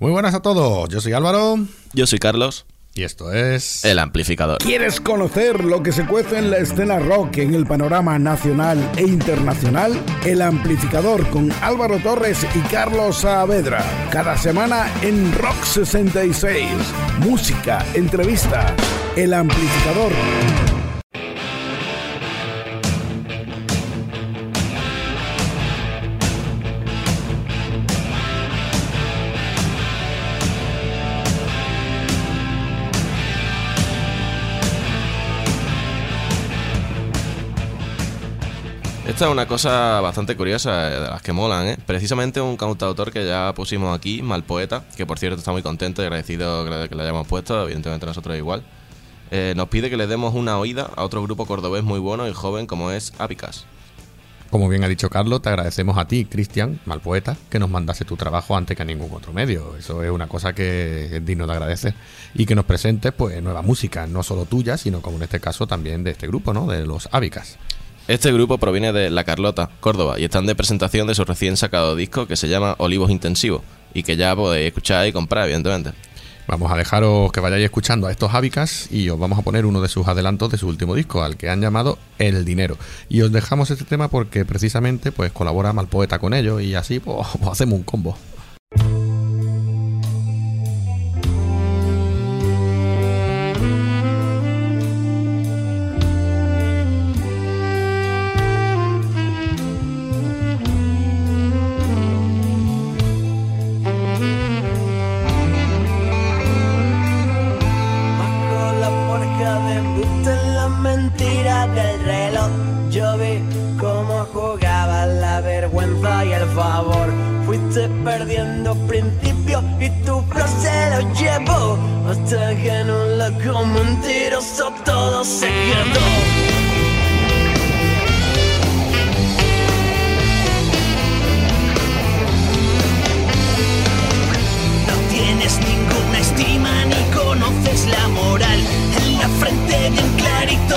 Muy buenas a todos, yo soy Álvaro. Yo soy Carlos. Y esto es... El amplificador. ¿Quieres conocer lo que se cuece en la escena rock en el panorama nacional e internacional? El amplificador con Álvaro Torres y Carlos Saavedra. Cada semana en Rock 66. Música, entrevistas. El amplificador. Esta es una cosa bastante curiosa, eh, de las que molan, ¿eh? Precisamente un cantautor que ya pusimos aquí, Malpoeta, que por cierto está muy contento y agradecido que le hayamos puesto, evidentemente nosotros igual. Eh, nos pide que le demos una oída a otro grupo cordobés muy bueno y joven como es Apicas. Como bien ha dicho Carlos, te agradecemos a ti, Cristian, Malpoeta, que nos mandase tu trabajo antes que a ningún otro medio. Eso es una cosa que es digno de agradecer. Y que nos presentes pues nueva música, no solo tuya, sino como en este caso también de este grupo, ¿no? De los Apicas. Este grupo proviene de La Carlota, Córdoba, y están de presentación de su recién sacado disco que se llama Olivos Intensivos, y que ya podéis escuchar y comprar, evidentemente. Vamos a dejaros que vayáis escuchando a estos Abicas y os vamos a poner uno de sus adelantos de su último disco, al que han llamado El Dinero. Y os dejamos este tema porque precisamente pues colabora Malpoeta con ellos y así pues, pues hacemos un combo. Yo vi cómo jugaba la vergüenza y el favor. Fuiste perdiendo principio y tu flow se lo llevó. Hasta que en un loco mentiroso todo se quedó. No tienes ninguna estima ni conoces la moral. En la frente bien clarito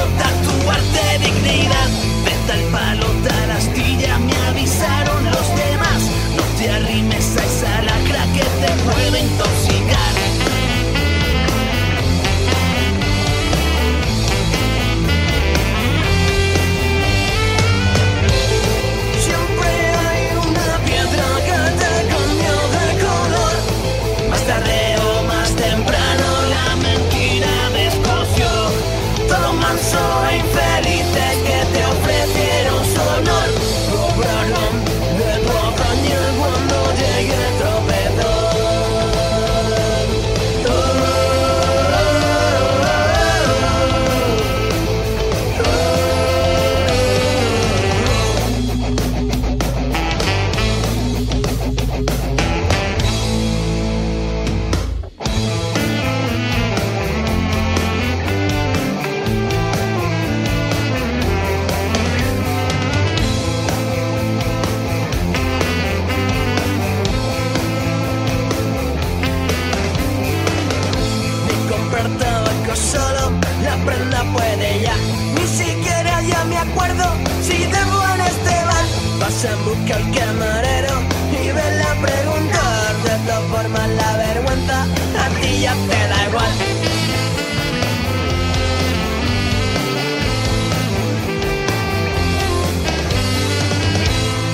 vergüenza a ti ya te da igual.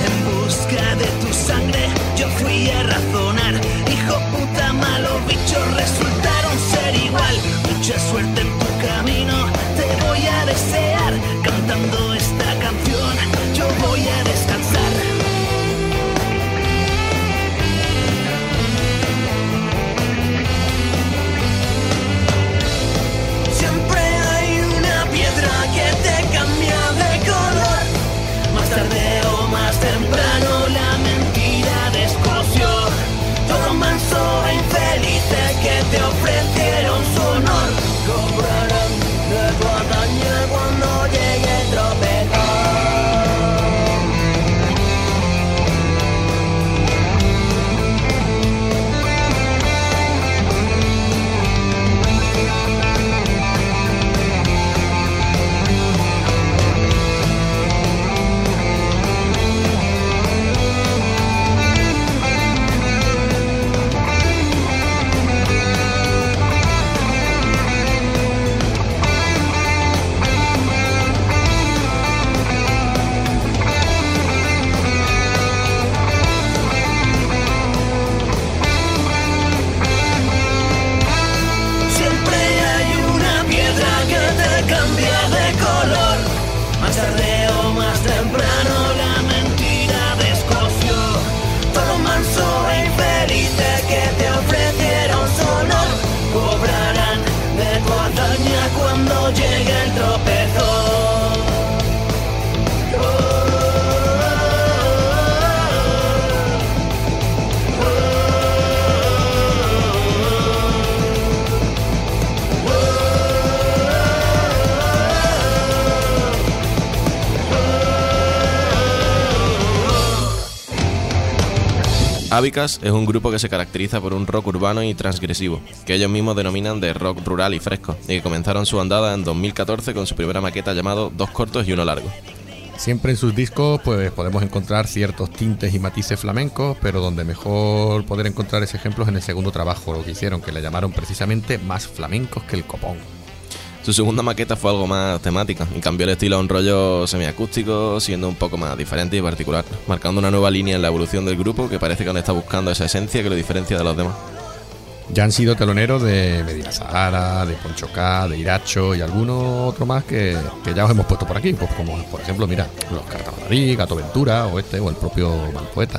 En busca de tu sangre yo fui a razonar. Hijo puta, malos bichos resultaron ser igual. Mucha suerte en tu camino, te voy a desear. Ávicas es un grupo que se caracteriza por un rock urbano y transgresivo, que ellos mismos denominan de rock rural y fresco, y que comenzaron su andada en 2014 con su primera maqueta llamado Dos cortos y uno largo. Siempre en sus discos pues podemos encontrar ciertos tintes y matices flamencos, pero donde mejor poder encontrar ese ejemplo es en el segundo trabajo, lo que hicieron, que le llamaron precisamente Más flamencos que el copón. Su segunda maqueta fue algo más temática y cambió el estilo a un rollo semiacústico, siendo un poco más diferente y particular, marcando una nueva línea en la evolución del grupo que parece que aún está buscando esa esencia que lo diferencia de los demás. Ya han sido teloneros de Medina Sahara, de Poncho K, de Iracho y algunos otros más que, que, ya os hemos puesto por aquí, pues como por ejemplo, mira, los Cartamadrid, Gato Ventura o este o el propio Malpoeta.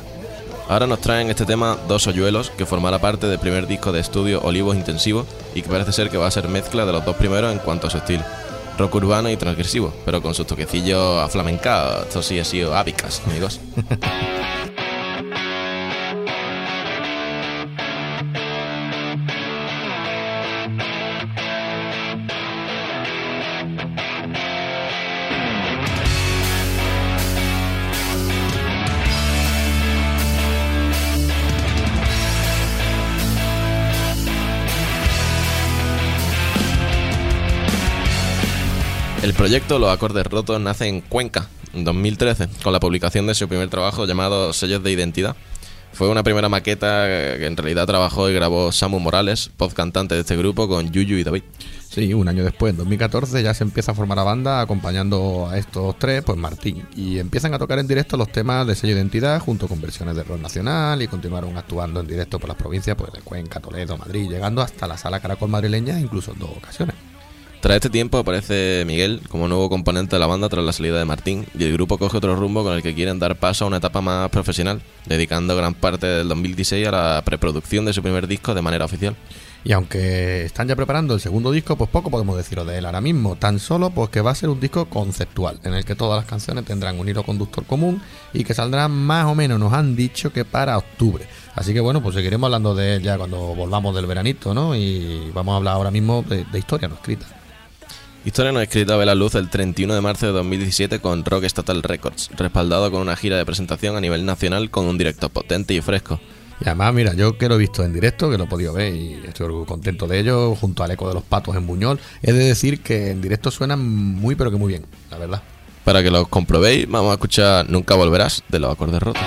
Ahora nos traen este tema Dos Hoyuelos, que formará parte del primer disco de estudio Olivos Intensivos y que parece ser que va a ser mezcla de los dos primeros en cuanto a su estilo. Rock urbano y transgresivo, pero con sus toquecillos aflamencados. Esto sí ha sido ápicas, amigos. El proyecto Los Acordes Rotos nace en Cuenca, en 2013, con la publicación de su primer trabajo llamado Sellos de Identidad. Fue una primera maqueta que en realidad trabajó y grabó Samu Morales, voz cantante de este grupo, con Yuyu y David. Sí, un año después, en 2014, ya se empieza a formar la banda acompañando a estos tres, pues Martín. Y empiezan a tocar en directo los temas de sello de identidad junto con versiones de rock nacional y continuaron actuando en directo por las provincias pues, de Cuenca, Toledo, Madrid, llegando hasta la sala Caracol madrileña incluso en dos ocasiones. Tras este tiempo aparece Miguel como nuevo componente de la banda tras la salida de Martín y el grupo coge otro rumbo con el que quieren dar paso a una etapa más profesional, dedicando gran parte del 2016 a la preproducción de su primer disco de manera oficial. Y aunque están ya preparando el segundo disco, pues poco podemos decirlo de él ahora mismo, tan solo pues que va a ser un disco conceptual, en el que todas las canciones tendrán un hilo conductor común y que saldrán más o menos, nos han dicho que para octubre. Así que bueno, pues seguiremos hablando de él ya cuando volvamos del veranito, ¿no? Y vamos a hablar ahora mismo de, de historia no escrita. Historia no escrita ve la luz el 31 de marzo de 2017 con Rock Estatal Records, respaldado con una gira de presentación a nivel nacional con un directo potente y fresco. Y además, mira, yo que lo he visto en directo, que lo he podido ver y estoy contento de ello, junto al eco de los patos en Buñol, he de decir que en directo suenan muy pero que muy bien, la verdad. Para que lo comprobéis, vamos a escuchar Nunca Volverás de los acordes rotos.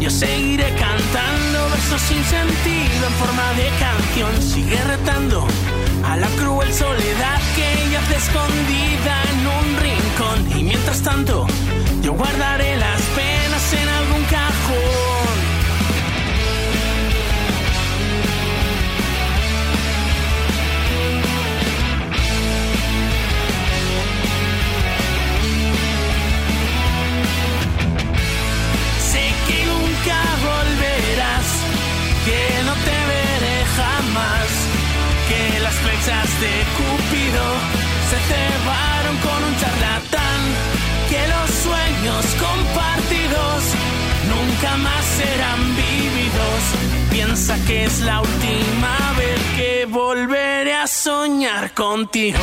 Yo seguiré cantando versos sin sentido en forma de canción. Sigue retando a la cruel soledad que yace escondida en un rincón. Y mientras tanto, yo guardaré las penas en algún cajón. Las flechas de Cúpido se cebaron con un charlatán, que los sueños compartidos nunca más serán vividos. Piensa que es la última vez que volveré a soñar contigo.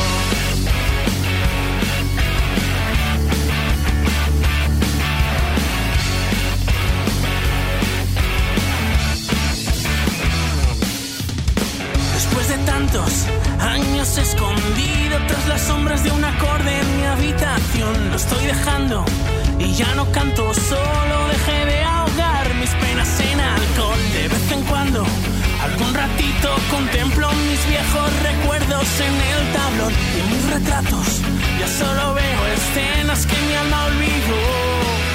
Años escondido tras las sombras de un acorde en mi habitación, lo estoy dejando y ya no canto solo. Dejé de ahogar mis penas en alcohol. De vez en cuando, algún ratito contemplo mis viejos recuerdos en el tablón y mis retratos. Ya solo veo escenas que mi alma olvidó.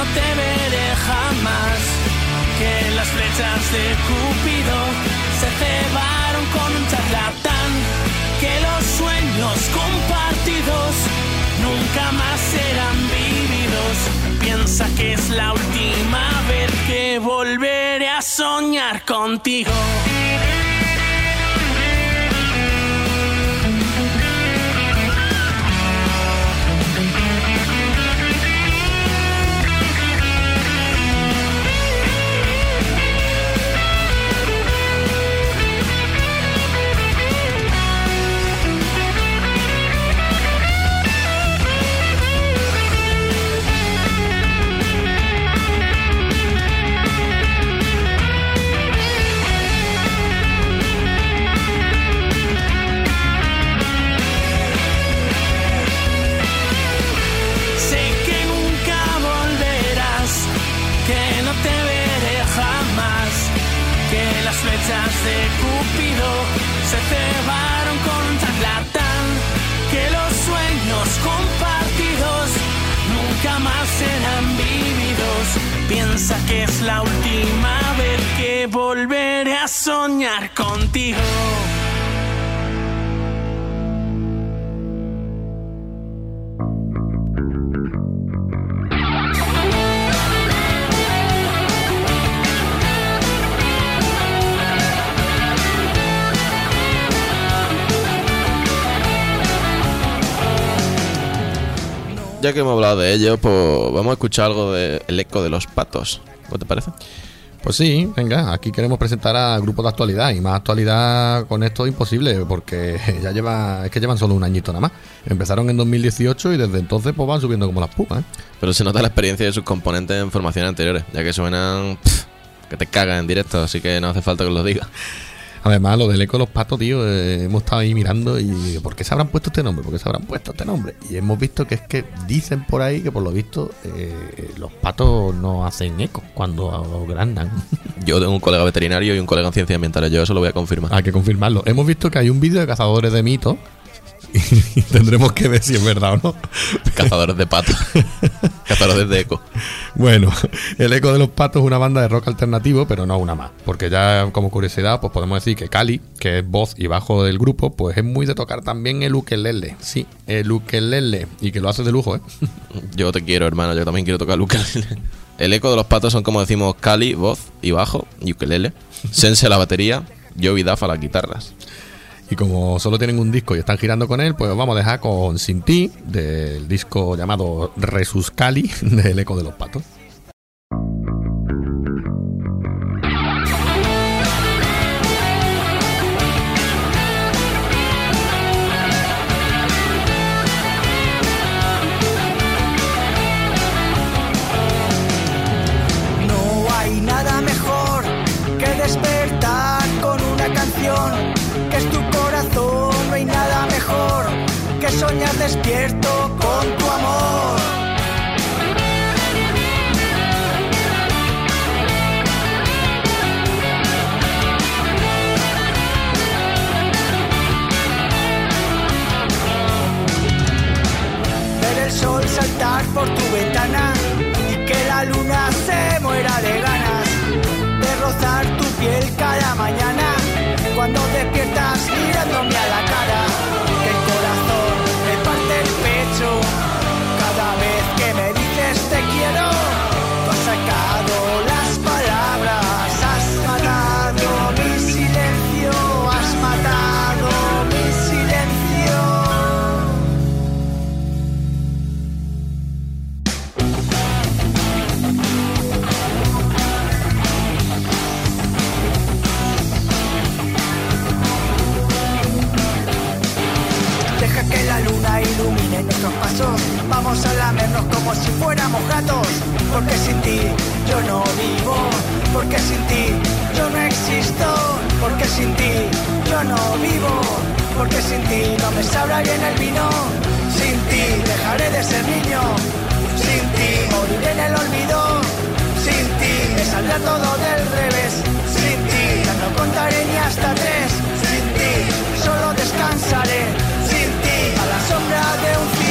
no te veré jamás que las flechas de Cupido se cebaron con un charlatán, que los sueños compartidos nunca más serán vividos. Piensa que es la última vez que volveré a soñar contigo. De Cúpido se cebaron con un charlatán, que los sueños compartidos nunca más serán vividos. Piensa que es la última vez que volveré a soñar contigo. Ya que hemos hablado de ello, pues vamos a escuchar algo de El eco de los patos. ¿Qué te parece? Pues sí, venga, aquí queremos presentar a grupos de actualidad y más actualidad con esto imposible porque ya lleva, es que llevan solo un añito nada más. Empezaron en 2018 y desde entonces pues van subiendo como las pumas. ¿eh? Pero se nota la experiencia de sus componentes en formaciones anteriores, ya que suenan pff, que te cagan en directo, así que no hace falta que os lo diga. Además, lo del eco de los patos, tío, eh, hemos estado ahí mirando y ¿por qué se habrán puesto este nombre? ¿Por qué se habrán puesto este nombre? Y hemos visto que es que dicen por ahí que por lo visto eh, los patos no hacen eco cuando grandan. Yo tengo un colega veterinario y un colega en ciencias ambientales, yo eso lo voy a confirmar. Hay que confirmarlo. Hemos visto que hay un vídeo de cazadores de mitos y tendremos que ver si es verdad o no. Cazadores de patos. Cazadores de eco. Bueno, el Eco de los Patos es una banda de rock alternativo, pero no una más. Porque ya como curiosidad, pues podemos decir que Cali, que es voz y bajo del grupo, pues es muy de tocar también el ukelele. Sí, el ukelele. Y que lo hace de lujo, ¿eh? Yo te quiero, hermano, yo también quiero tocar Lucas. El eco de los patos son como decimos Cali, voz y bajo, y ukelele. Sense la batería, yo y Dafa las guitarras. Y como solo tienen un disco y están girando con él, pues vamos a dejar con Sin Ti, del disco llamado Resus Cali, del Eco de los Patos. Vamos a lamernos como si fuéramos gatos. Porque sin ti yo no vivo. Porque sin ti yo no existo. Porque sin ti yo no vivo. Porque sin ti no me sabrá bien el vino. Sin ti dejaré de ser niño. Sin ti moriré en el olvido. Sin ti me saldrá todo del revés. Sin ti ya no contaré ni hasta tres. Sin ti solo descansaré. Sin ti a la sombra de un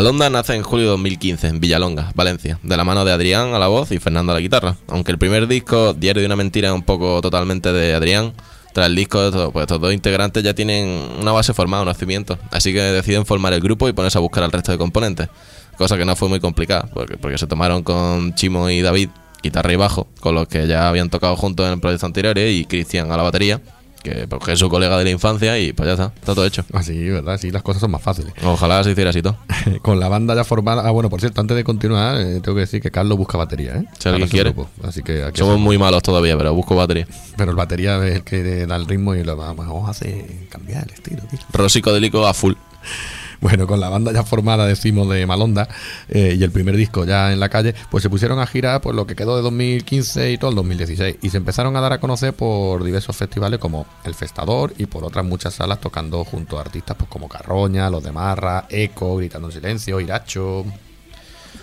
Malonda nace en julio de 2015 en Villalonga, Valencia, de la mano de Adrián a la voz y Fernando a la guitarra. Aunque el primer disco, Diario de una mentira, es un poco totalmente de Adrián, tras el disco estos, pues estos dos integrantes ya tienen una base formada, unos cimientos, así que deciden formar el grupo y ponerse a buscar al resto de componentes, cosa que no fue muy complicada, porque, porque se tomaron con Chimo y David, guitarra y bajo, con los que ya habían tocado juntos en proyectos anteriores, y Cristian a la batería que, pues, que es su colega de la infancia y pues ya está, está todo hecho. Así, ¿verdad? Sí, las cosas son más fáciles. Ojalá se hiciera así todo. Con la banda ya formada. Ah, bueno, por cierto, antes de continuar, eh, tengo que decir que Carlos busca batería, ¿eh? Si alguien quiere. Así que aquí Somos muy malos todavía, pero busco batería. Pero el batería es el que da el ritmo y lo vamos a hacer cambiar el estilo, tío. Rock psicodélico a full. Bueno, con la banda ya formada, decimos, de Malonda eh, y el primer disco ya en la calle, pues se pusieron a girar por lo que quedó de 2015 y todo el 2016. Y se empezaron a dar a conocer por diversos festivales como El Festador y por otras muchas salas tocando junto a artistas pues como Carroña, Los de Marra, Eco, Gritando en Silencio, Iracho.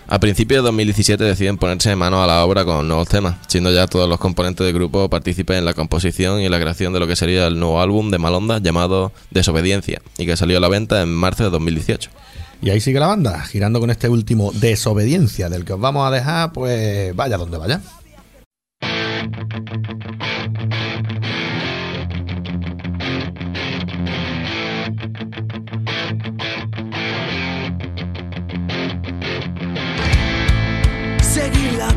A principios de 2017 deciden ponerse mano a la obra con nuevos temas, siendo ya todos los componentes del grupo partícipes en la composición y la creación de lo que sería el nuevo álbum de Malonda llamado Desobediencia, y que salió a la venta en marzo de 2018. Y ahí sigue la banda, girando con este último Desobediencia, del que os vamos a dejar, pues vaya donde vaya.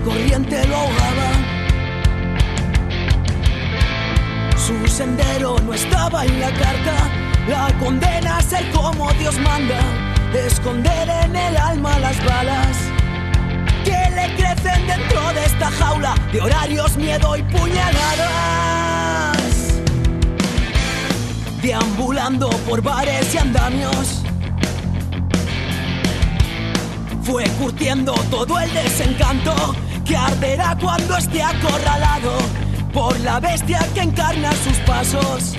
Corriente lo ahogaba. Su sendero no estaba en la carta. La condena ser como Dios manda. Esconder en el alma las balas que le crecen dentro de esta jaula de horarios, miedo y puñaladas. Deambulando por bares y andamios. Fue curtiendo todo el desencanto que arderá cuando esté acorralado por la bestia que encarna sus pasos,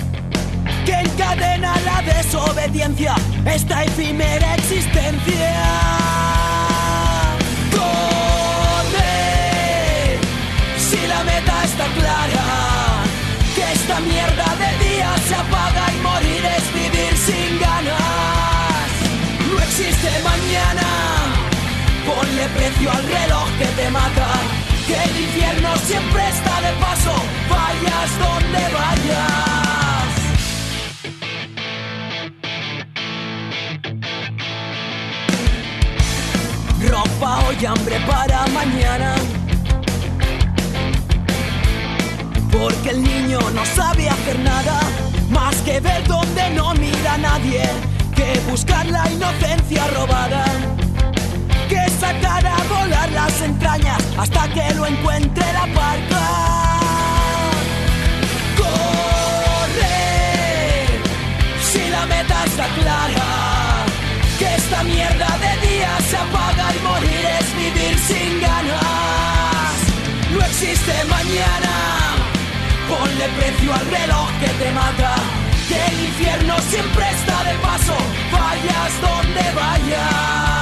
que encadena la desobediencia, esta efímera existencia. Corre, si la meta está clara, que esta mierda de día se apaga Ponle precio al reloj que te mata. Que el infierno siempre está de paso. Vayas donde vayas. Ropa hoy, hambre para mañana. Porque el niño no sabe hacer nada más que ver donde no mira nadie, que buscar la inocencia robada, las entrañas hasta que lo encuentre la parca. Corre, si la meta está clara, que esta mierda de día se apaga y morir es vivir sin ganas. No existe mañana. Ponle precio al reloj que te mata. Que el infierno siempre está de paso. Vayas donde vayas.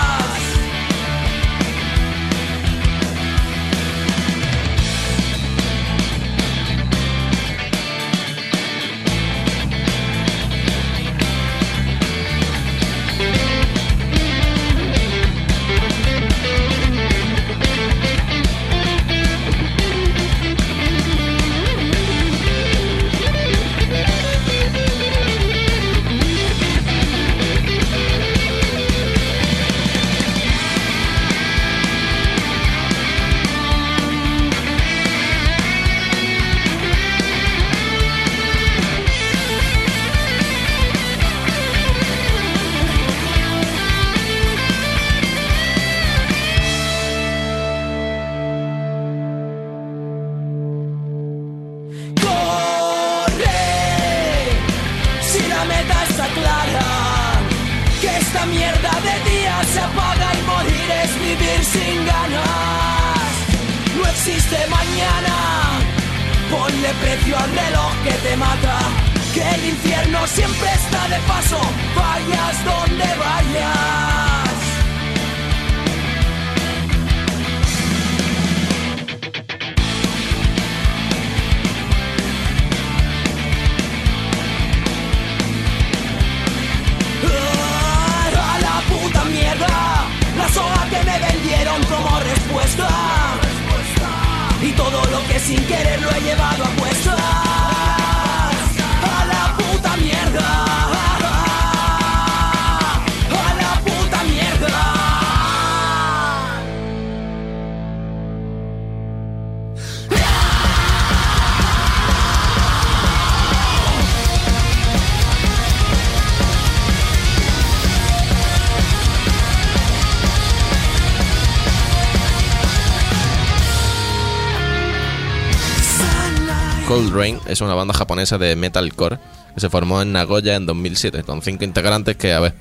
Es una banda japonesa de metalcore que se formó en Nagoya en 2007 con cinco integrantes que, a ver,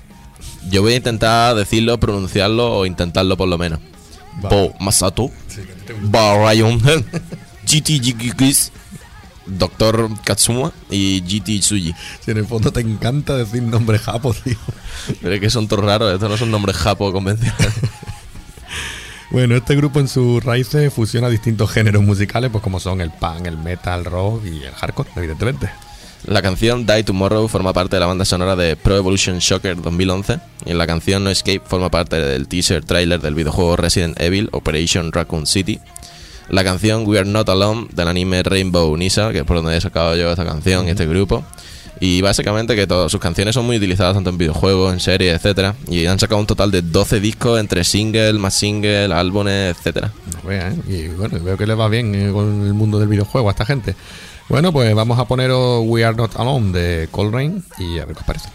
yo voy a intentar decirlo, pronunciarlo o intentarlo por lo menos. Po Masato, Barayon, GT Jigikis, Dr. Katsuma y GT Tsuji. Si en el fondo te encanta decir nombres japos, tío. Pero es que son todos raros, estos no son nombres japo convencionales. Bueno, este grupo en sus raíces fusiona distintos géneros musicales, pues como son el punk, el metal, rock y el hardcore, evidentemente. La canción Die Tomorrow forma parte de la banda sonora de Pro Evolution Shocker 2011 y la canción No Escape forma parte del teaser trailer del videojuego Resident Evil Operation Raccoon City. La canción We Are Not Alone del anime Rainbow Nisa, que es por donde he sacado yo esta canción y este grupo. Y básicamente que todas sus canciones son muy utilizadas tanto en videojuegos, en series, etcétera. Y han sacado un total de 12 discos entre single, más single, álbumes, etcétera. No ¿eh? Y bueno, veo que le va bien eh, con el mundo del videojuego a esta gente. Bueno, pues vamos a poneros We Are Not Alone de Coltrane y a ver qué os parece.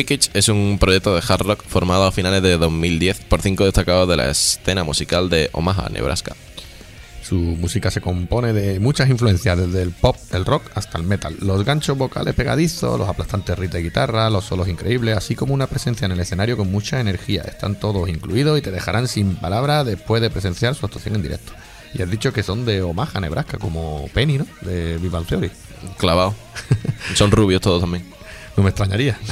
Greekage es un proyecto de hard rock formado a finales de 2010 por cinco destacados de la escena musical de Omaha, Nebraska. Su música se compone de muchas influencias, desde el pop, el rock hasta el metal. Los ganchos vocales pegadizos, los aplastantes riffs de guitarra, los solos increíbles, así como una presencia en el escenario con mucha energía. Están todos incluidos y te dejarán sin palabras después de presenciar su actuación en directo. Y has dicho que son de Omaha, Nebraska, como Penny, ¿no? De Vival Theory. Clavado. Son rubios todos también. No me extrañaría.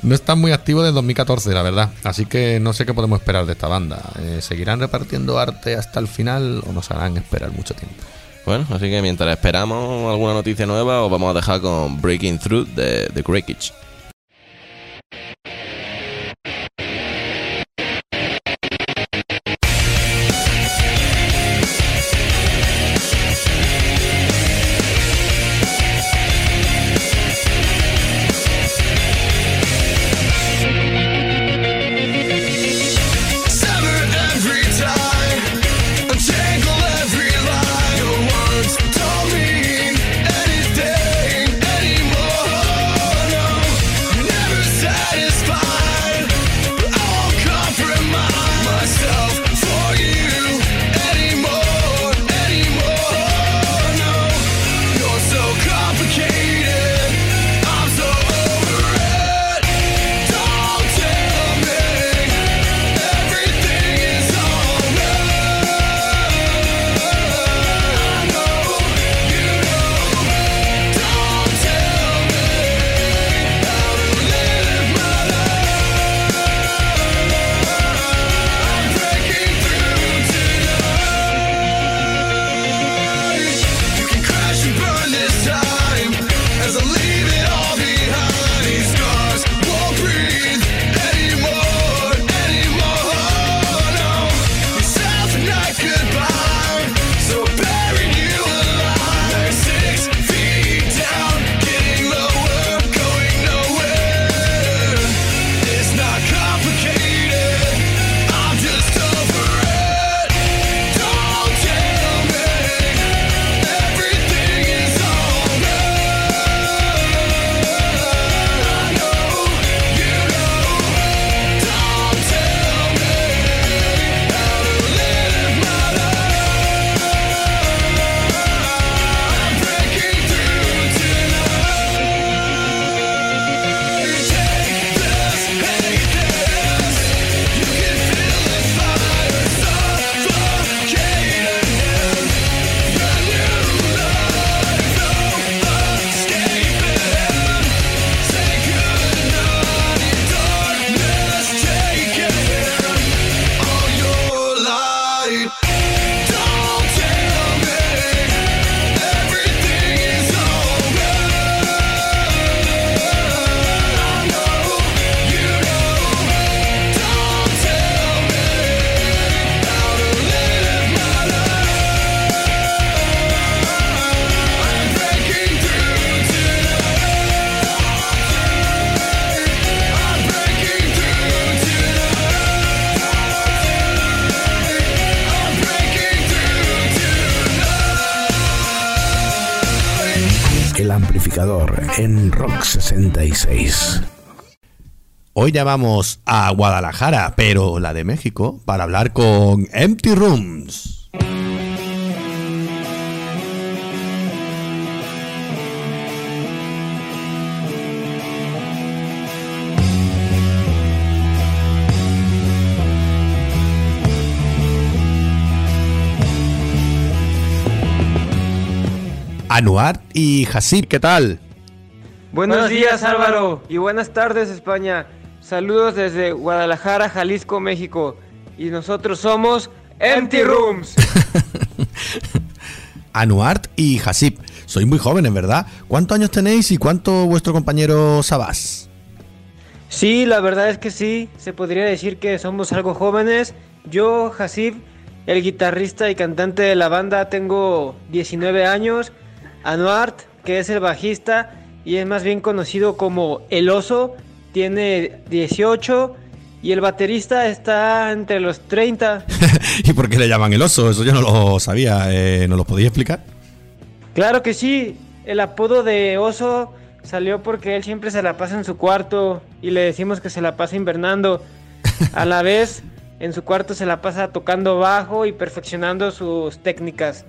No están muy activos desde 2014, la verdad. Así que no sé qué podemos esperar de esta banda. Eh, ¿Seguirán repartiendo arte hasta el final o nos harán esperar mucho tiempo? Bueno, así que mientras esperamos alguna noticia nueva, os vamos a dejar con Breaking Through de The Breakage. 66. Hoy ya vamos a Guadalajara, pero la de México, para hablar con Empty Rooms. Anuar y Hasib, ¿qué tal? Buenos días Álvaro y buenas tardes España. Saludos desde Guadalajara, Jalisco, México. Y nosotros somos Empty Rooms. Anuart y Hasib. Sois muy jóvenes, ¿verdad? ¿Cuántos años tenéis y cuánto vuestro compañero Sabás? Sí, la verdad es que sí. Se podría decir que somos algo jóvenes. Yo, Hasib, el guitarrista y cantante de la banda, tengo 19 años. Anuart, que es el bajista y es más bien conocido como El Oso, tiene 18. Y el baterista está entre los 30. ¿Y por qué le llaman el oso? Eso yo no lo sabía. Eh, ¿Nos lo podéis explicar? Claro que sí, el apodo de oso salió porque él siempre se la pasa en su cuarto y le decimos que se la pasa invernando. A la vez, en su cuarto se la pasa tocando bajo y perfeccionando sus técnicas.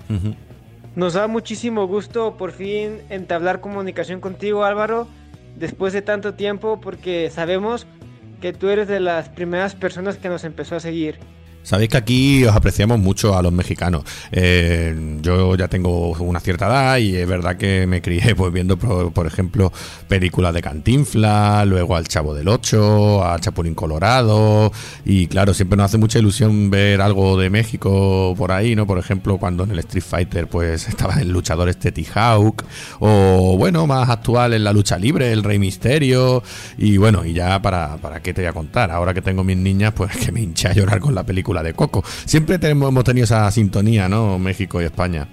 Nos da muchísimo gusto por fin entablar comunicación contigo, Álvaro, después de tanto tiempo, porque sabemos que tú eres de las primeras personas que nos empezó a seguir. Sabéis que aquí os apreciamos mucho a los mexicanos. Eh, yo ya tengo una cierta edad y es verdad que me crié pues viendo, por, ejemplo, películas de Cantinfla, luego al Chavo del Ocho, a Chapulín Colorado y claro, siempre nos hace mucha ilusión ver algo de México por ahí, ¿no? Por ejemplo, cuando en el Street Fighter pues estaba el luchador este T-Hawk o bueno, más actual en la lucha libre, el Rey Misterio y bueno, y ya para, para qué te voy a contar, ahora que tengo mis niñas pues que me hinché a llorar con la película de Coco. Siempre tenemos, hemos tenido esa sintonía, ¿no? México y España.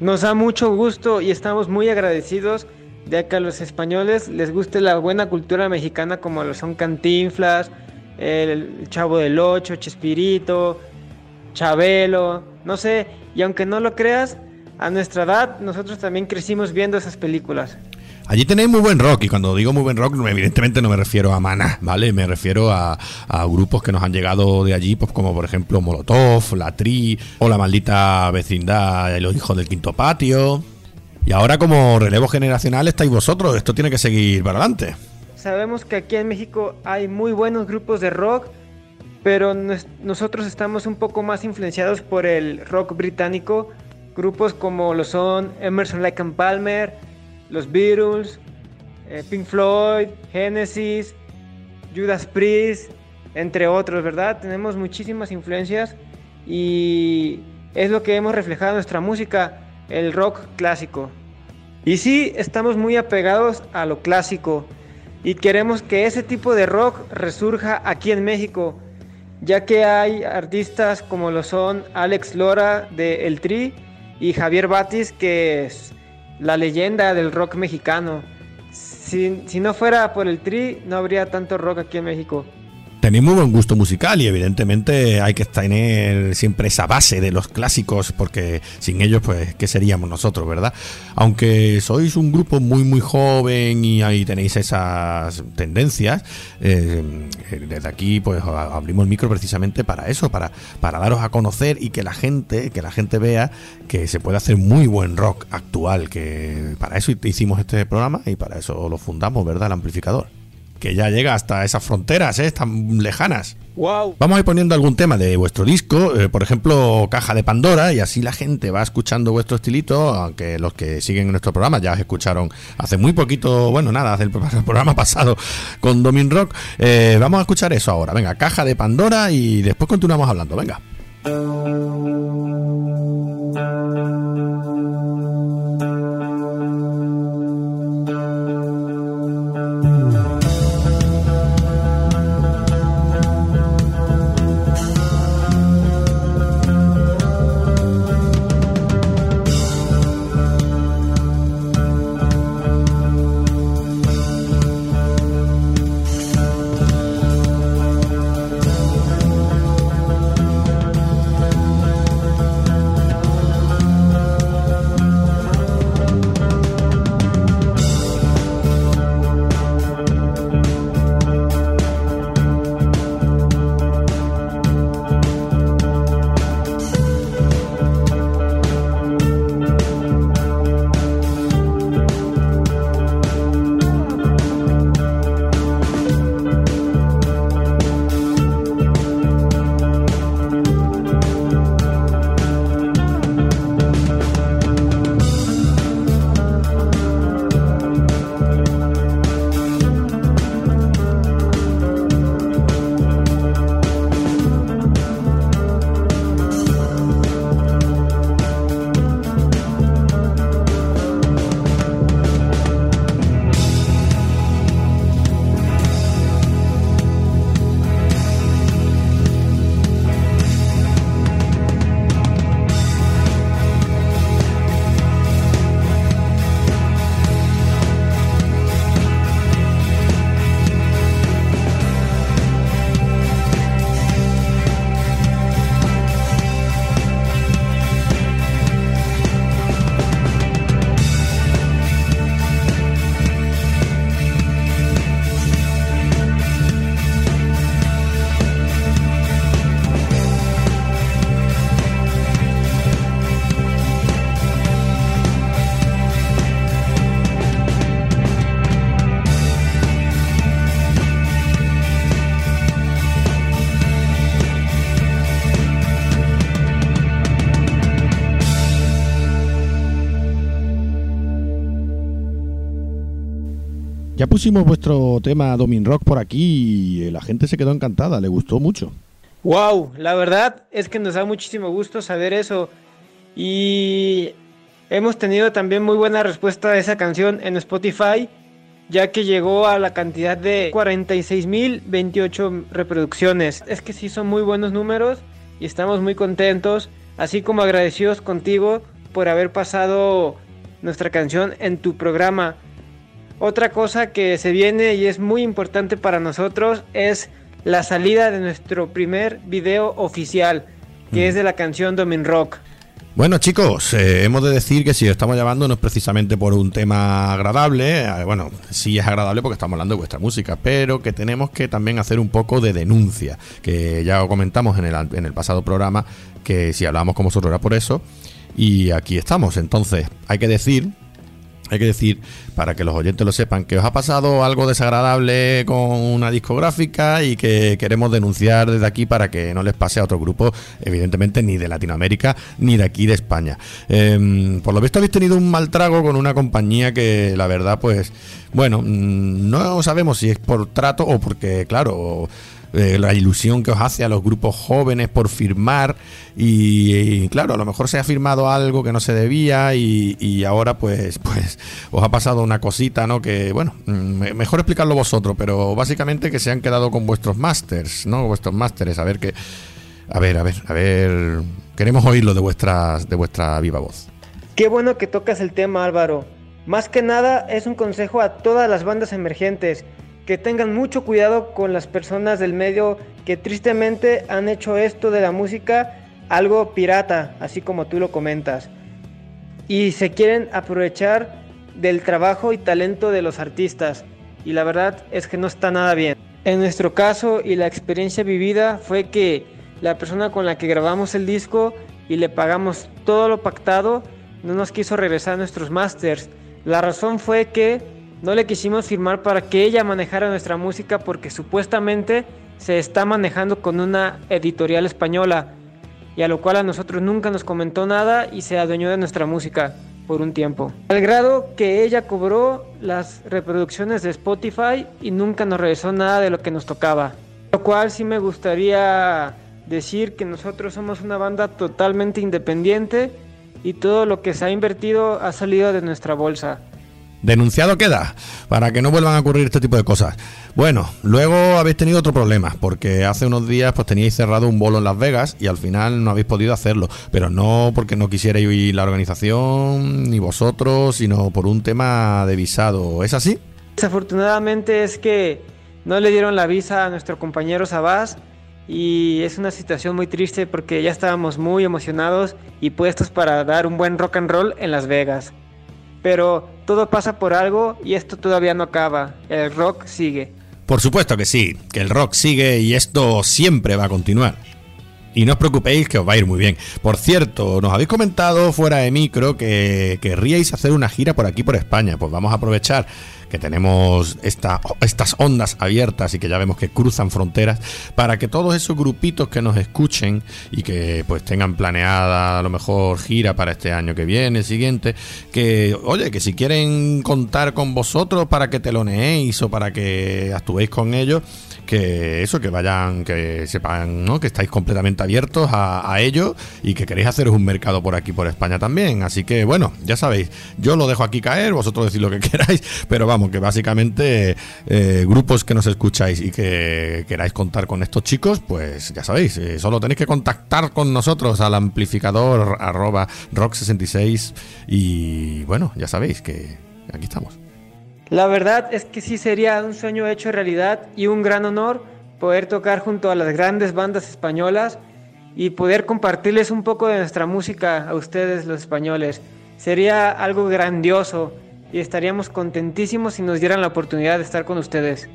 Nos da mucho gusto y estamos muy agradecidos de que a los españoles les guste la buena cultura mexicana como lo son Cantinflas, el Chavo del Ocho, Chespirito, Chabelo, no sé, y aunque no lo creas, a nuestra edad nosotros también crecimos viendo esas películas. Allí tenéis muy buen rock, y cuando digo muy buen rock, evidentemente no me refiero a Maná, ¿vale? Me refiero a, a grupos que nos han llegado de allí, pues como por ejemplo Molotov, La Tri, o la maldita vecindad, Los Hijos del Quinto Patio. Y ahora como relevo generacional estáis vosotros, esto tiene que seguir para adelante. Sabemos que aquí en México hay muy buenos grupos de rock, pero nos- nosotros estamos un poco más influenciados por el rock británico. Grupos como lo son Emerson Lake and Palmer, los Beatles, eh, Pink Floyd, Genesis, Judas Priest, entre otros, ¿verdad? Tenemos muchísimas influencias y es lo que hemos reflejado en nuestra música, el rock clásico. Y sí, estamos muy apegados a lo clásico y queremos que ese tipo de rock resurja aquí en México, ya que hay artistas como lo son Alex Lora de El Tri y Javier Batis, que es la leyenda del rock mexicano. Si, si no fuera por el Tri, no habría tanto rock aquí en México. Tenéis muy buen gusto musical y evidentemente hay que tener siempre esa base de los clásicos porque sin ellos pues qué seríamos nosotros, ¿verdad? Aunque sois un grupo muy muy joven y ahí tenéis esas tendencias, eh, desde aquí pues abrimos el micro precisamente para eso, para, para daros a conocer y que la gente, que la gente vea que se puede hacer muy buen rock actual, que para eso hicimos este programa y para eso lo fundamos, ¿verdad? El amplificador que ya llega hasta esas fronteras, ¿eh? tan lejanas. ¡Wow! Vamos a ir poniendo algún tema de vuestro disco, eh, por ejemplo, Caja de Pandora, y así la gente va escuchando vuestro estilito, aunque los que siguen nuestro programa ya os escucharon hace muy poquito, bueno, nada, hace el programa pasado con Domin Rock. Eh, vamos a escuchar eso ahora. Venga, Caja de Pandora y después continuamos hablando. Venga. Ya pusimos vuestro tema Domin Rock por aquí y la gente se quedó encantada, le gustó mucho. Wow, la verdad es que nos da muchísimo gusto saber eso. Y hemos tenido también muy buena respuesta a esa canción en Spotify, ya que llegó a la cantidad de 46.028 reproducciones. Es que sí son muy buenos números y estamos muy contentos, así como agradecidos contigo por haber pasado nuestra canción en tu programa. Otra cosa que se viene y es muy importante para nosotros es la salida de nuestro primer video oficial, que es de la canción Domin Rock. Bueno chicos, eh, hemos de decir que si os estamos llamando no es precisamente por un tema agradable, eh, bueno, sí es agradable porque estamos hablando de vuestra música, pero que tenemos que también hacer un poco de denuncia, que ya comentamos en el, en el pasado programa, que si hablábamos con vosotros era por eso, y aquí estamos, entonces hay que decir hay que decir, para que los oyentes lo sepan, que os ha pasado algo desagradable con una discográfica y que queremos denunciar desde aquí para que no les pase a otro grupo, evidentemente ni de Latinoamérica ni de aquí de España. Em, por lo visto habéis tenido un mal trago con una compañía que la verdad, pues, bueno, mm, no sabemos si es por trato o porque, claro, eh, la ilusión que os hace a los grupos jóvenes por firmar y, y, claro, a lo mejor se ha firmado algo que no se debía y, ahora pues pues os ha pasado una cosita, ¿no? Que bueno, mm, me- mejor explicarlo vosotros, pero básicamente que se han quedado con vuestros masters, ¿no? Vuestros másteres, a ver que a ver, a ver, a ver, queremos oírlo de vuestras de vuestra viva voz. Qué bueno que tocas el tema Álvaro. Más que nada es un consejo a todas las bandas emergentes, que tengan mucho cuidado con las personas del medio que tristemente han hecho esto de la música algo pirata, así como tú lo comentas. Y se quieren aprovechar del trabajo y talento de los artistas. Y la verdad es que no está nada bien. En nuestro caso y la experiencia vivida fue que la persona con la que grabamos el disco y le pagamos todo lo pactado no nos quiso regresar nuestros masters. La razón fue que no le quisimos firmar para que ella manejara nuestra música porque supuestamente se está manejando con una editorial española y a lo cual a nosotros nunca nos comentó nada y se adueñó de nuestra música por un tiempo. Al grado que ella cobró las reproducciones de Spotify y nunca nos regresó nada de lo que nos tocaba. Lo cual sí me gustaría decir que nosotros somos una banda totalmente independiente y todo lo que se ha invertido ha salido de nuestra bolsa. Denunciado queda, para que no vuelvan a ocurrir este tipo de cosas. Bueno, luego habéis tenido otro problema, porque hace unos días pues teníais cerrado un bolo en Las Vegas y al final no habéis podido hacerlo, pero no porque no quisierais ir la organización ni vosotros, sino por un tema de visado. ¿Es así? Desafortunadamente es que no le dieron la visa a nuestro compañero Sabás y es una situación muy triste porque ya estábamos muy emocionados y puestos para dar un buen rock and roll en Las Vegas. Pero todo pasa por algo y esto todavía no acaba. El rock sigue. Por supuesto que sí, que el rock sigue y esto siempre va a continuar. Y no os preocupéis que os va a ir muy bien. Por cierto, nos habéis comentado fuera de micro que querríais hacer una gira por aquí, por España. Pues vamos a aprovechar que tenemos esta, estas ondas abiertas y que ya vemos que cruzan fronteras para que todos esos grupitos que nos escuchen y que pues tengan planeada a lo mejor gira para este año que viene, el siguiente, que oye, que si quieren contar con vosotros para que teloneéis o para que actuéis con ellos, que eso, que vayan, que sepan, ¿no? Que estáis completamente abiertos a, a ello y que queréis haceros un mercado por aquí, por España también. Así que, bueno, ya sabéis, yo lo dejo aquí caer, vosotros decís lo que queráis, pero vamos, que básicamente eh, grupos que nos escucháis y que queráis contar con estos chicos, pues ya sabéis, eh, solo tenéis que contactar con nosotros al amplificador arroba rock66 y bueno, ya sabéis que aquí estamos. La verdad es que sí sería un sueño hecho realidad y un gran honor poder tocar junto a las grandes bandas españolas y poder compartirles un poco de nuestra música a ustedes los españoles. Sería algo grandioso y estaríamos contentísimos si nos dieran la oportunidad de estar con ustedes.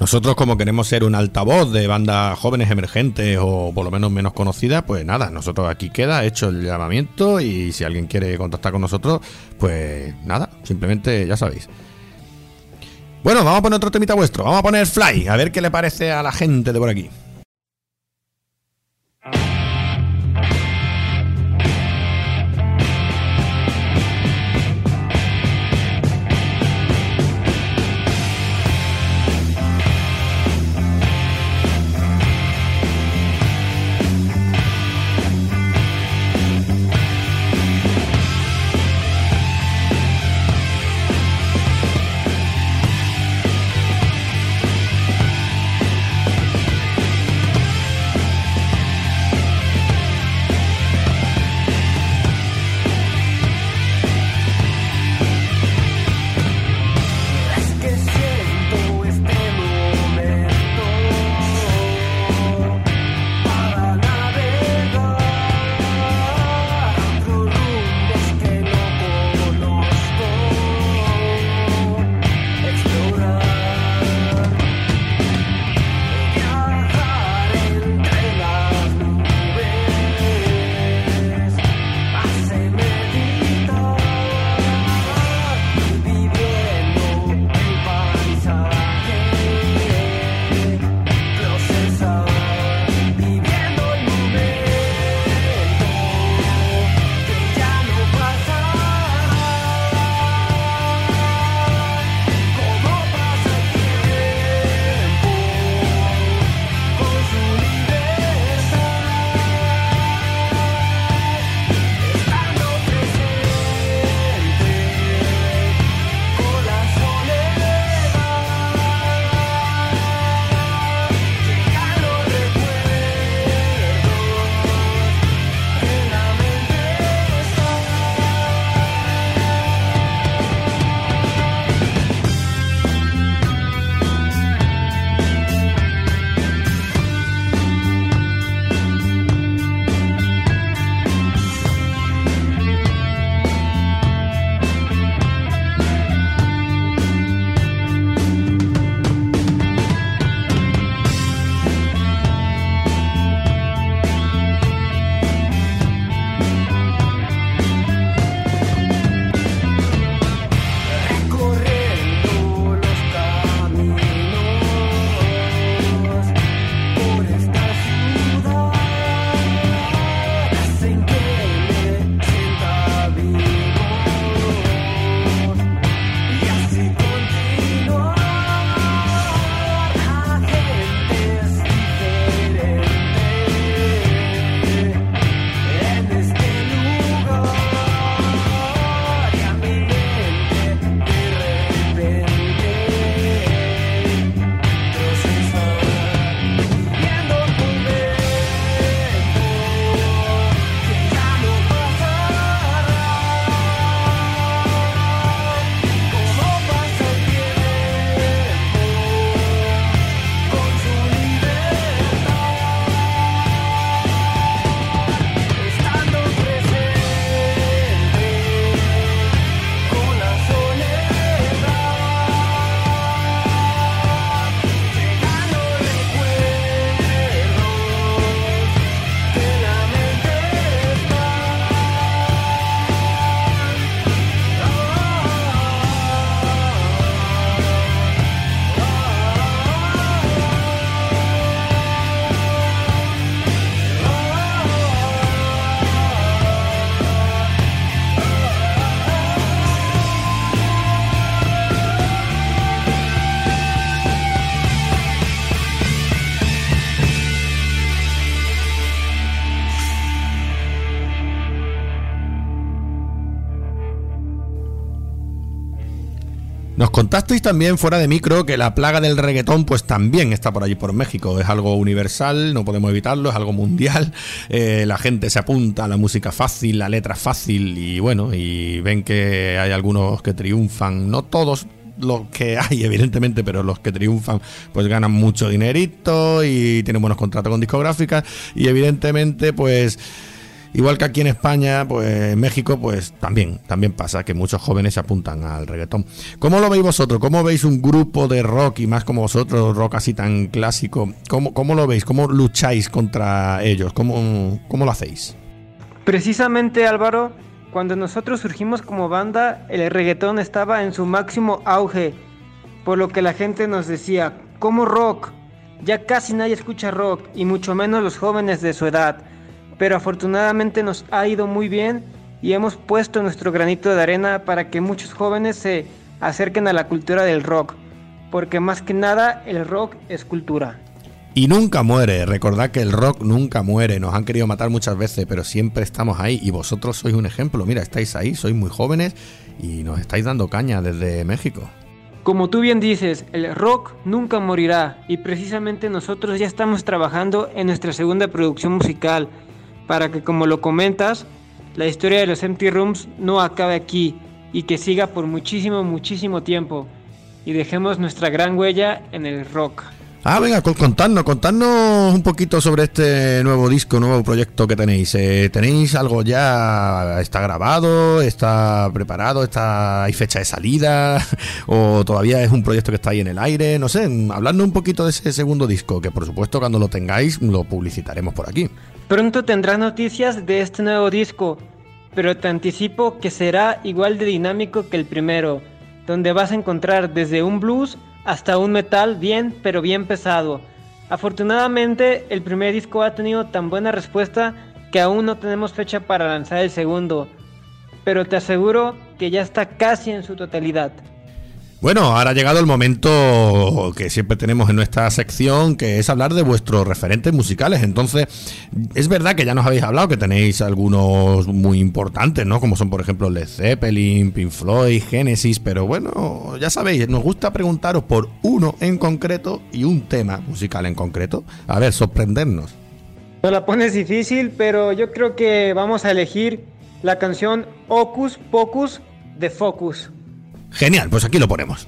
Nosotros como queremos ser un altavoz de bandas jóvenes emergentes o por lo menos menos conocidas, pues nada, nosotros aquí queda hecho el llamamiento y si alguien quiere contactar con nosotros, pues nada, simplemente ya sabéis. Bueno, vamos a poner otro temita vuestro, vamos a poner Fly, a ver qué le parece a la gente de por aquí. Contasteis también fuera de micro que la plaga del reggaetón pues también está por allí por México. Es algo universal, no podemos evitarlo, es algo mundial. Eh, la gente se apunta a la música fácil, la letra fácil y bueno, y ven que hay algunos que triunfan, no todos, los que hay, evidentemente, pero los que triunfan, pues ganan mucho dinerito y tienen buenos contratos con discográficas. Y evidentemente, pues. Igual que aquí en España, pues en México, pues también, también pasa que muchos jóvenes se apuntan al reggaetón. ¿Cómo lo veis vosotros? ¿Cómo veis un grupo de rock y más como vosotros, rock así tan clásico? ¿Cómo, cómo lo veis? ¿Cómo lucháis contra ellos? ¿Cómo, cómo lo hacéis? Precisamente Álvaro, cuando nosotros surgimos como banda, el reggaetón estaba en su máximo auge, por lo que la gente nos decía, ¿cómo rock? Ya casi nadie escucha rock, y mucho menos los jóvenes de su edad. Pero afortunadamente nos ha ido muy bien y hemos puesto nuestro granito de arena para que muchos jóvenes se acerquen a la cultura del rock, porque más que nada el rock es cultura. Y nunca muere, recordad que el rock nunca muere, nos han querido matar muchas veces, pero siempre estamos ahí y vosotros sois un ejemplo, mira, estáis ahí, sois muy jóvenes y nos estáis dando caña desde México. Como tú bien dices, el rock nunca morirá y precisamente nosotros ya estamos trabajando en nuestra segunda producción musical para que como lo comentas, la historia de los Empty Rooms no acabe aquí y que siga por muchísimo, muchísimo tiempo y dejemos nuestra gran huella en el rock. Ah, venga, con- contadnos, contadnos un poquito sobre este nuevo disco, nuevo proyecto que tenéis. Eh, ¿Tenéis algo ya? ¿Está grabado? ¿Está preparado? ¿Está, ¿Hay fecha de salida? ¿O todavía es un proyecto que está ahí en el aire? No sé, hablando un poquito de ese segundo disco, que por supuesto cuando lo tengáis lo publicitaremos por aquí. Pronto tendrás noticias de este nuevo disco, pero te anticipo que será igual de dinámico que el primero, donde vas a encontrar desde un blues hasta un metal bien, pero bien pesado. Afortunadamente, el primer disco ha tenido tan buena respuesta que aún no tenemos fecha para lanzar el segundo, pero te aseguro que ya está casi en su totalidad. Bueno, ahora ha llegado el momento que siempre tenemos en nuestra sección, que es hablar de vuestros referentes musicales. Entonces, es verdad que ya nos habéis hablado que tenéis algunos muy importantes, ¿no? Como son, por ejemplo, Led Zeppelin, Pink Floyd, Genesis, pero bueno, ya sabéis, nos gusta preguntaros por uno en concreto y un tema musical en concreto. A ver, sorprendernos. No la pones difícil, pero yo creo que vamos a elegir la canción Ocus Pocus de Focus. Genial, pues aquí lo ponemos.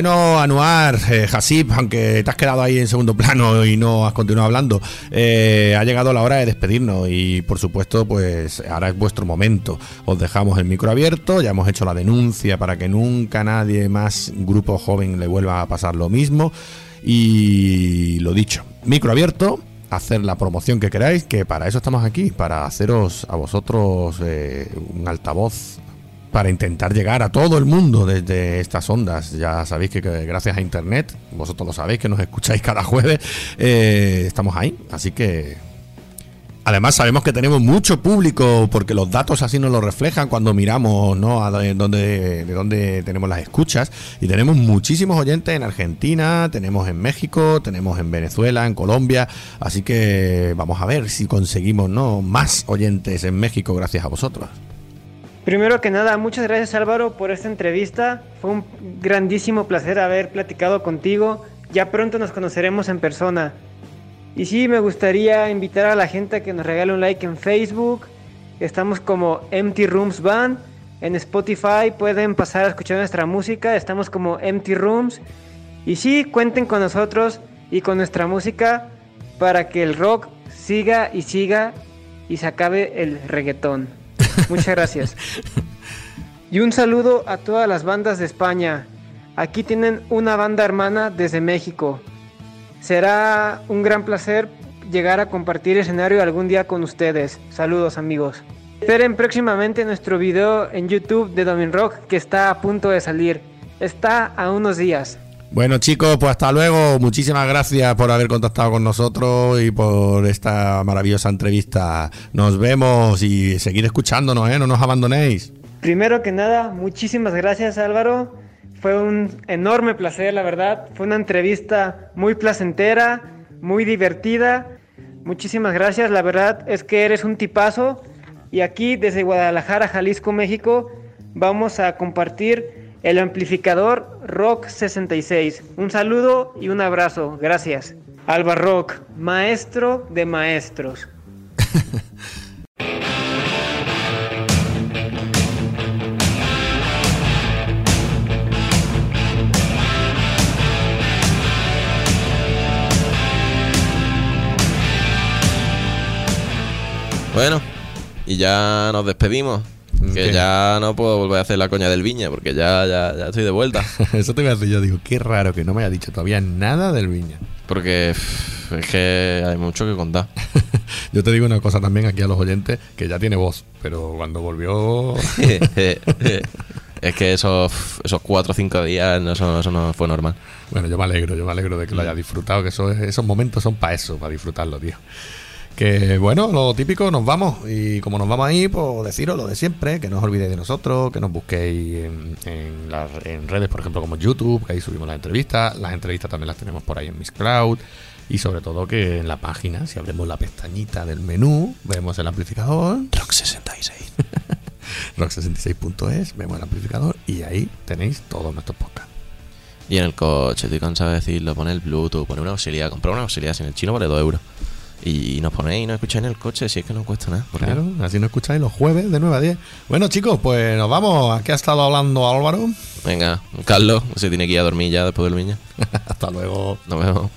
Bueno, Anuar, eh, Hasib, aunque te has quedado ahí en segundo plano y no has continuado hablando, eh, ha llegado la hora de despedirnos y por supuesto, pues ahora es vuestro momento. Os dejamos el micro abierto, ya hemos hecho la denuncia para que nunca nadie más, grupo joven, le vuelva a pasar lo mismo. Y lo dicho, micro abierto, hacer la promoción que queráis, que para eso estamos aquí, para haceros a vosotros eh, un altavoz para intentar llegar a todo el mundo desde estas ondas. Ya sabéis que, gracias a Internet, vosotros lo sabéis que nos escucháis cada jueves, eh, estamos ahí. Así que... Además sabemos que tenemos mucho público porque los datos así nos lo reflejan cuando miramos ¿no? a de dónde, de dónde tenemos las escuchas y tenemos muchísimos oyentes en Argentina, tenemos en México, tenemos en Venezuela, en Colombia, así que vamos a ver si conseguimos ¿no? más oyentes en México gracias a vosotros. Primero que nada, muchas gracias Álvaro por esta entrevista. Fue un grandísimo placer haber platicado contigo. Ya pronto nos conoceremos en persona. Y sí, me gustaría invitar a la gente a que nos regale un like en Facebook. Estamos como Empty Rooms Band. En Spotify pueden pasar a escuchar nuestra música. Estamos como Empty Rooms. Y sí, cuenten con nosotros y con nuestra música para que el rock siga y siga y se acabe el reggaetón. Muchas gracias. Y un saludo a todas las bandas de España. Aquí tienen una banda hermana desde México. Será un gran placer llegar a compartir escenario algún día con ustedes. Saludos amigos. Esperen próximamente nuestro video en YouTube de Domin Rock que está a punto de salir. Está a unos días. Bueno chicos, pues hasta luego. Muchísimas gracias por haber contactado con nosotros y por esta maravillosa entrevista. Nos vemos y seguir escuchándonos, ¿eh? No nos abandonéis. Primero que nada, muchísimas gracias Álvaro. Fue un enorme placer, la verdad. Fue una entrevista muy placentera, muy divertida. Muchísimas gracias, la verdad es que eres un tipazo. Y aquí desde Guadalajara, Jalisco, México, vamos a compartir el amplificador Rock 66. Un saludo y un abrazo. Gracias. Alba Rock, maestro de maestros. Bueno, y ya nos despedimos. Que ¿Qué? ya no puedo volver a hacer la coña del viña, porque ya, ya, ya estoy de vuelta. Eso te voy a decir yo. Digo, qué raro que no me haya dicho todavía nada del Viña. Porque pff, es que hay mucho que contar. Yo te digo una cosa también aquí a los oyentes, que ya tiene voz, pero cuando volvió... es que esos, esos cuatro o cinco días, no, eso, eso no fue normal. Bueno, yo me alegro, yo me alegro de que lo haya disfrutado, que eso es- esos momentos son para eso, para disfrutarlo, tío. Que bueno, lo típico, nos vamos. Y como nos vamos ahí, pues deciros lo de siempre, que no os olvidéis de nosotros, que nos busquéis en, en las en redes, por ejemplo, como YouTube, que ahí subimos las entrevistas. Las entrevistas también las tenemos por ahí en Miss Cloud. Y sobre todo que en la página, si abrimos la pestañita del menú, vemos el amplificador. Rock 66. rock66.es, vemos el amplificador y ahí tenéis todos nuestros podcasts. Y en el coche, estoy cansado de decirlo, pone el Bluetooth, pone una auxiliar, comprar una auxiliar, si en el chino vale 2 euros. Y nos ponéis y nos escucháis en el coche, si es que no cuesta nada. ¿por qué? Claro, así nos escucháis los jueves de 9 a 10. Bueno, chicos, pues nos vamos. Aquí ha estado hablando Álvaro. Venga, Carlos, se tiene que ir a dormir ya después del viña. Hasta luego. Nos vemos.